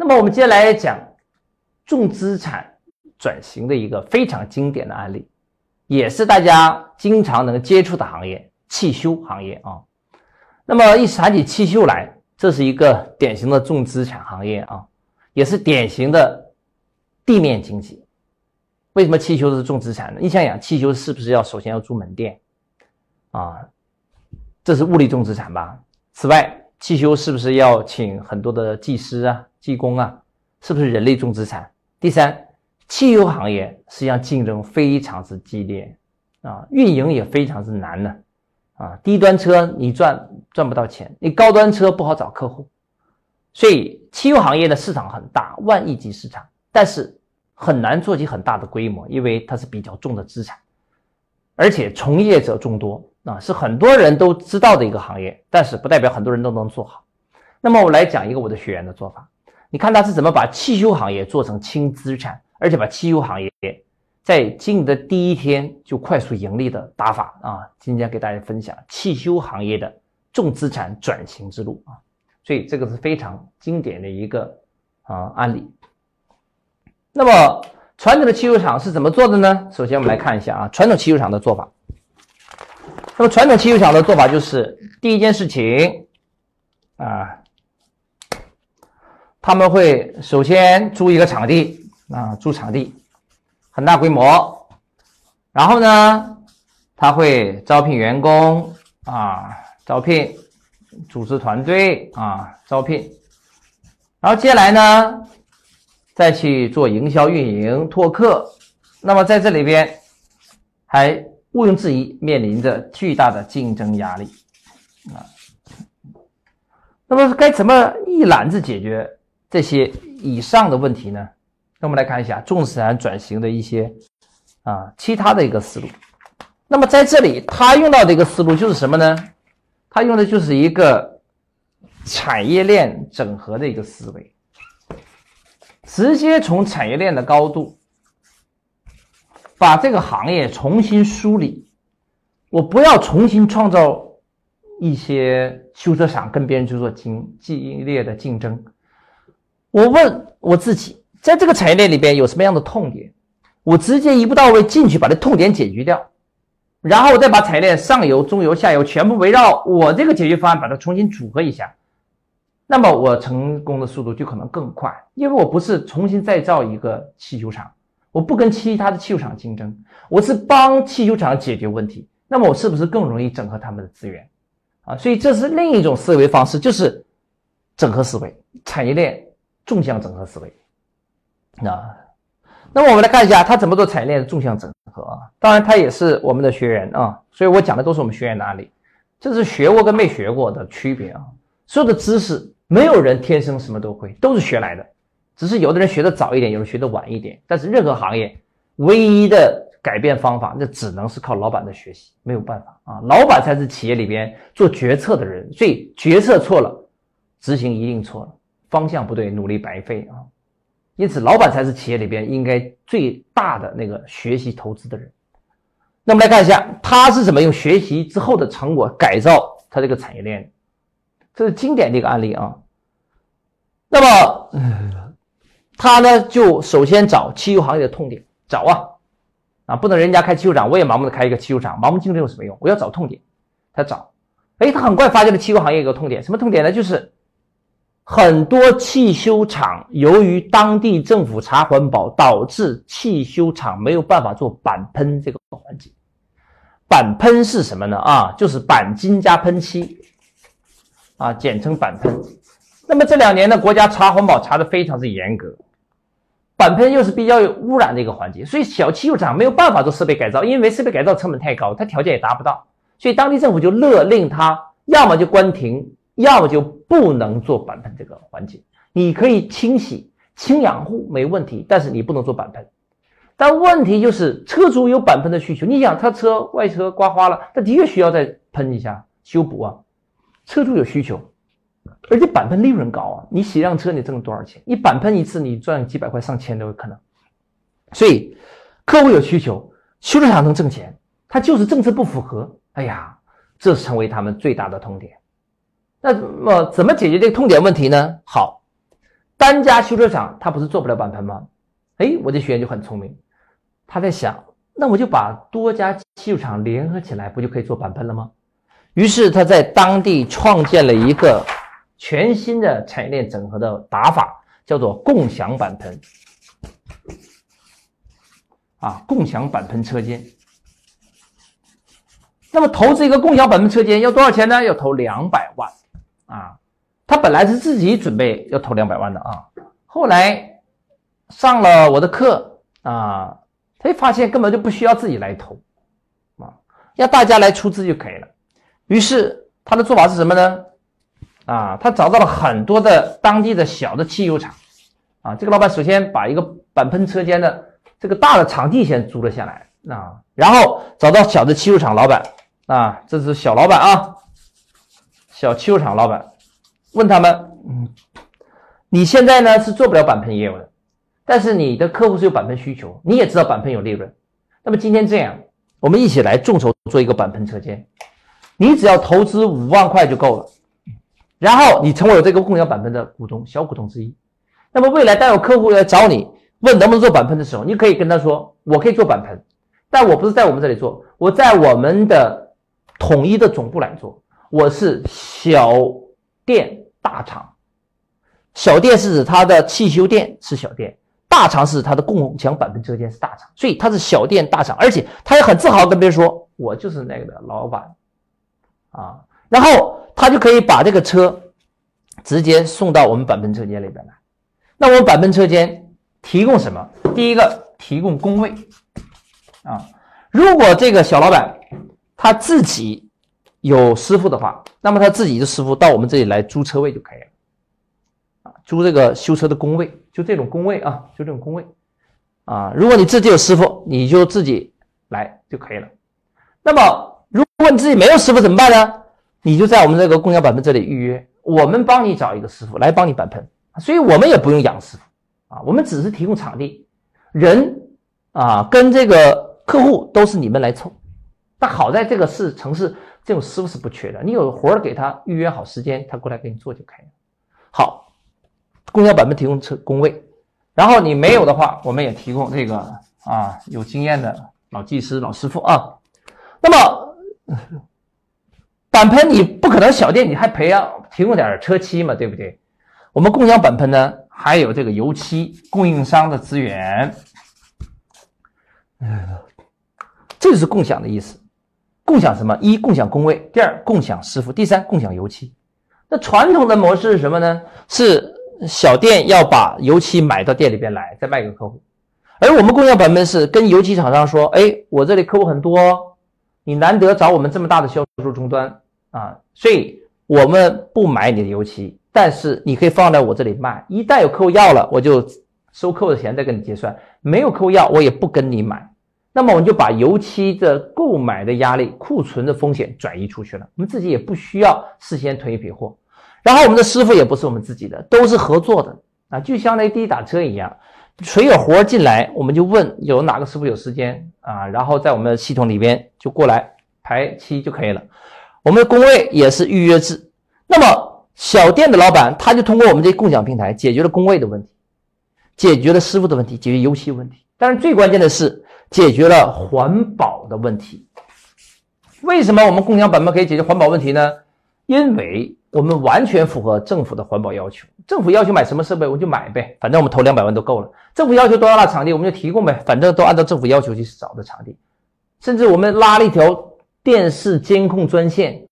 那么我们接下来讲重资产转型的一个非常经典的案例，也是大家经常能接触的行业——汽修行业啊。那么一谈起汽修来，这是一个典型的重资产行业啊，也是典型的地面经济。为什么汽修是重资产呢？你想想，汽修是不是要首先要租门店啊？这是物理重资产吧？此外，汽修是不是要请很多的技师啊、技工啊？是不是人力重资产？第三，汽油行业实际上竞争非常之激烈啊，运营也非常之难呢啊。低端车你赚赚不到钱，你高端车不好找客户，所以汽油行业的市场很大，万亿级市场，但是。很难做起很大的规模，因为它是比较重的资产，而且从业者众多啊，是很多人都知道的一个行业，但是不代表很多人都能做好。那么我来讲一个我的学员的做法，你看他是怎么把汽修行业做成轻资产，而且把汽修行业在经营的第一天就快速盈利的打法啊！今天给大家分享汽修行业的重资产转型之路啊，所以这个是非常经典的一个啊案例。那么传统的汽修厂是怎么做的呢？首先我们来看一下啊，传统汽修厂的做法。那么传统汽修厂的做法就是第一件事情啊，他们会首先租一个场地啊，租场地，很大规模，然后呢，他会招聘员工啊，招聘组织团队啊，招聘，然后接下来呢？再去做营销运营、拓客，那么在这里边还毋庸置疑面临着巨大的竞争压力啊。那么该怎么一揽子解决这些以上的问题呢？那我们来看一下重资产转型的一些啊其他的一个思路。那么在这里他用到的一个思路就是什么呢？他用的就是一个产业链整合的一个思维。直接从产业链的高度，把这个行业重新梳理。我不要重新创造一些修车厂跟别人去做竞激烈的竞争。我问我自己，在这个产业链里边有什么样的痛点？我直接一步到位进去，把这痛点解决掉，然后再把产业链上游、中游、下游全部围绕我这个解决方案把它重新组合一下。那么我成功的速度就可能更快，因为我不是重新再造一个汽修厂，我不跟其他的汽修厂竞争，我是帮汽修厂解决问题。那么我是不是更容易整合他们的资源啊？所以这是另一种思维方式，就是整合思维、产业链纵向整合思维。那那么我们来看一下他怎么做产业链的纵向整合啊？当然他也是我们的学员啊，所以我讲的都是我们学员的案例，这是学过跟没学过的区别啊，所有的知识。没有人天生什么都会，都是学来的，只是有的人学的早一点，有人学的晚一点。但是任何行业唯一的改变方法，那只能是靠老板的学习，没有办法啊！老板才是企业里边做决策的人，所以决策错了，执行一定错了，方向不对，努力白费啊！因此，老板才是企业里边应该最大的那个学习投资的人。那么来看一下，他是怎么用学习之后的成果改造他这个产业链。这是经典的一个案例啊。那么，他呢就首先找汽油行业的痛点，找啊啊，不能人家开汽油厂，我也盲目的开一个汽油厂，盲目竞争有什么用？我要找痛点，他找，哎，他很快发现了汽油行业一个痛点，什么痛点呢？就是很多汽修厂由于当地政府查环保，导致汽修厂没有办法做钣喷这个环节。钣喷是什么呢？啊，就是钣金加喷漆。啊，简称钣喷。那么这两年呢，国家查环保查的非常之严格，板喷又是比较有污染的一个环节，所以小汽油厂没有办法做设备改造，因为设备改造成本太高，它条件也达不到，所以当地政府就勒令他要么就关停，要么就不能做板喷这个环节。你可以清洗、清养护没问题，但是你不能做板喷。但问题就是车主有板喷的需求，你想他车外车刮花了，他的确需要再喷一下修补啊。车主有需求，而且板喷利润高啊！你洗辆车你挣多少钱？你板喷一次你赚几百块上千都有可能。所以客户有需求，修车厂能挣钱，他就是政策不符合。哎呀，这成为他们最大的痛点。那么怎么解决这个痛点问题呢？好，单家修车厂他不是做不了板喷吗？哎，我这学员就很聪明，他在想，那我就把多家汽修厂联合起来，不就可以做板喷了吗？于是他在当地创建了一个全新的产业链整合的打法，叫做共享板盆。啊，共享板盆车间。那么投资一个共享板盆车间要多少钱呢？要投两百万啊！他本来是自己准备要投两百万的啊，后来上了我的课啊，他发现根本就不需要自己来投啊，要大家来出资就可以了。于是他的做法是什么呢？啊，他找到了很多的当地的小的汽油厂啊，这个老板首先把一个板喷车间的这个大的场地先租了下来啊，然后找到小的汽油厂老板。啊，这是小老板啊，小汽油厂老板，问他们，嗯，你现在呢是做不了板喷业务的，但是你的客户是有板喷需求，你也知道板喷有利润，那么今天这样，我们一起来众筹做一个板喷车间，你只要投资五万块就够了，然后你成为我这个共享板盆的股东，小股东之一，那么未来当有客户来找你问能不能做板盆的时候，你可以跟他说，我可以做板盆，但我不是在我们这里做，我在我们的。统一的总部来做，我是小店大厂。小店是指它的汽修店是小店，大厂是它的共享板盆车间是大厂，所以它是小店大厂，而且他也很自豪跟别人说，我就是那个的老板啊。然后他就可以把这个车直接送到我们板盆车间里边来。那我们板盆车间提供什么？第一个提供工位啊，如果这个小老板。他自己有师傅的话，那么他自己的师傅到我们这里来租车位就可以了，啊，租这个修车的工位，就这种工位啊，就这种工位，啊，如果你自己有师傅，你就自己来就可以了。那么如果你自己没有师傅怎么办呢？你就在我们这个共享板盆这里预约，我们帮你找一个师傅来帮你板盆，所以我们也不用养师傅啊，我们只是提供场地，人啊跟这个客户都是你们来凑。但好在这个是城市，这种师傅是不缺的。你有活儿给他预约好时间，他过来给你做就可以了。好，共享板盆提供车工位，然后你没有的话，我们也提供这个啊有经验的老技师、老师傅啊。那么板喷你不可能小店你还培养提供点车漆嘛，对不对？我们共享板喷呢还有这个油漆供应商的资源，这就是共享的意思。共享什么？一共享工位，第二共享师傅，第三共享油漆。那传统的模式是什么呢？是小店要把油漆买到店里边来，再卖给客户。而我们共享版本是跟油漆厂商说：“哎，我这里客户很多，你难得找我们这么大的销售终端啊，所以我们不买你的油漆，但是你可以放在我这里卖。一旦有客户要了，我就收客户的钱再跟你结算；没有客户要，我也不跟你买。”那么我们就把油漆的购买的压力、库存的风险转移出去了，我们自己也不需要事先囤一批货，然后我们的师傅也不是我们自己的，都是合作的啊，就相当于滴滴打车一样，谁有活进来，我们就问有哪个师傅有时间啊，然后在我们的系统里边就过来排期就可以了。我们的工位也是预约制，那么小店的老板他就通过我们这共享平台解决了工位的问题，解决了师傅的问题，解决油漆问题，但是最关键的是。解决了环保的问题。为什么我们共享板盆可以解决环保问题呢？因为我们完全符合政府的环保要求。政府要求买什么设备，我们就买呗，反正我们投两百万都够了。政府要求多大的场地，我们就提供呗，反正都按照政府要求去找的场地。甚至我们拉了一条电视监控专线，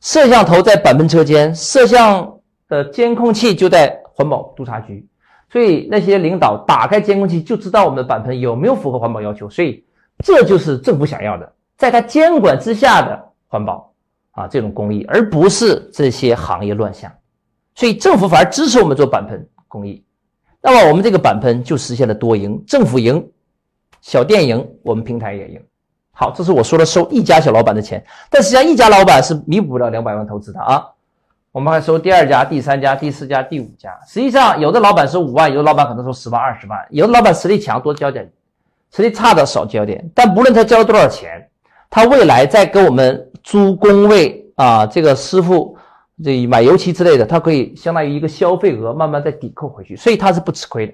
摄像头在板盆车间，摄像的监控器就在环保督察局。所以那些领导打开监控器就知道我们的板盆有没有符合环保要求，所以这就是政府想要的，在他监管之下的环保啊，这种工艺，而不是这些行业乱象。所以政府反而支持我们做板喷工艺，那么我们这个板喷就实现了多赢，政府赢，小店赢，我们平台也赢。好，这是我说的收一家小老板的钱，但实际上一家老板是弥补不了两百万投资的啊。我们还收第二家、第三家、第四家、第五家。实际上，有的老板收五万，有的老板可能收十万、二十万，有的老板实力强，多交点；实力差的少交点。但不论他交了多少钱，他未来在给我们租工位啊，这个师傅这买油漆之类的，他可以相当于一个消费额，慢慢再抵扣回去，所以他是不吃亏的。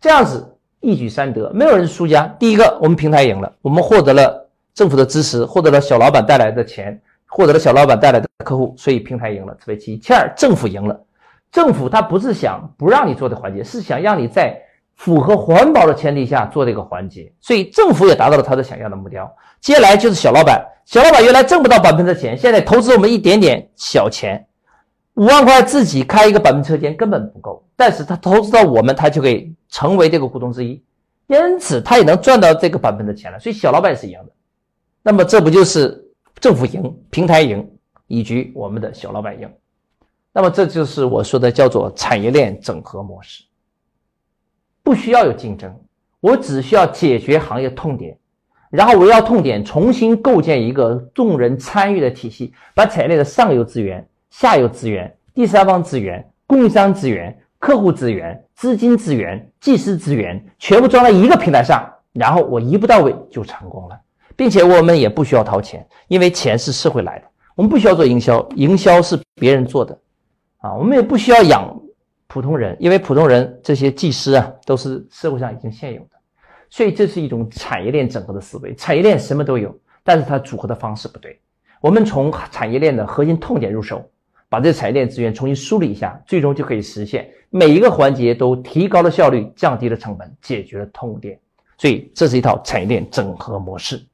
这样子一举三得，没有人输家。第一个，我们平台赢了，我们获得了政府的支持，获得了小老板带来的钱，获得了小老板带来的客户，所以平台赢了，这为其一。其二，政府赢了，政府他不是想不让你做的环节，是想让你在符合环保的前提下做这个环节，所以政府也达到了他的想要的目标。接下来就是小老板，小老板原来挣不到百分之钱，现在投资我们一点点小钱，五万块自己开一个百分车间根本不够，但是他投资到我们，他就可以成为这个股东之一，因此他也能赚到这个版本的钱了。所以小老板也是一样的。那么这不就是政府赢、平台赢，以及我们的小老板赢？那么这就是我说的叫做产业链整合模式，不需要有竞争，我只需要解决行业痛点。然后围绕痛点重新构建一个众人参与的体系，把产业链的上游资源、下游资源、第三方资源、供应商资源、客户资源、资金资源、技师资源全部装在一个平台上，然后我一步到位就成功了，并且我们也不需要掏钱，因为钱是社会来的，我们不需要做营销，营销是别人做的，啊，我们也不需要养普通人，因为普通人这些技师啊都是社会上已经现有的。所以这是一种产业链整合的思维，产业链什么都有，但是它组合的方式不对。我们从产业链的核心痛点入手，把这产业链资源重新梳理一下，最终就可以实现每一个环节都提高了效率，降低了成本，解决了痛点。所以这是一套产业链整合模式。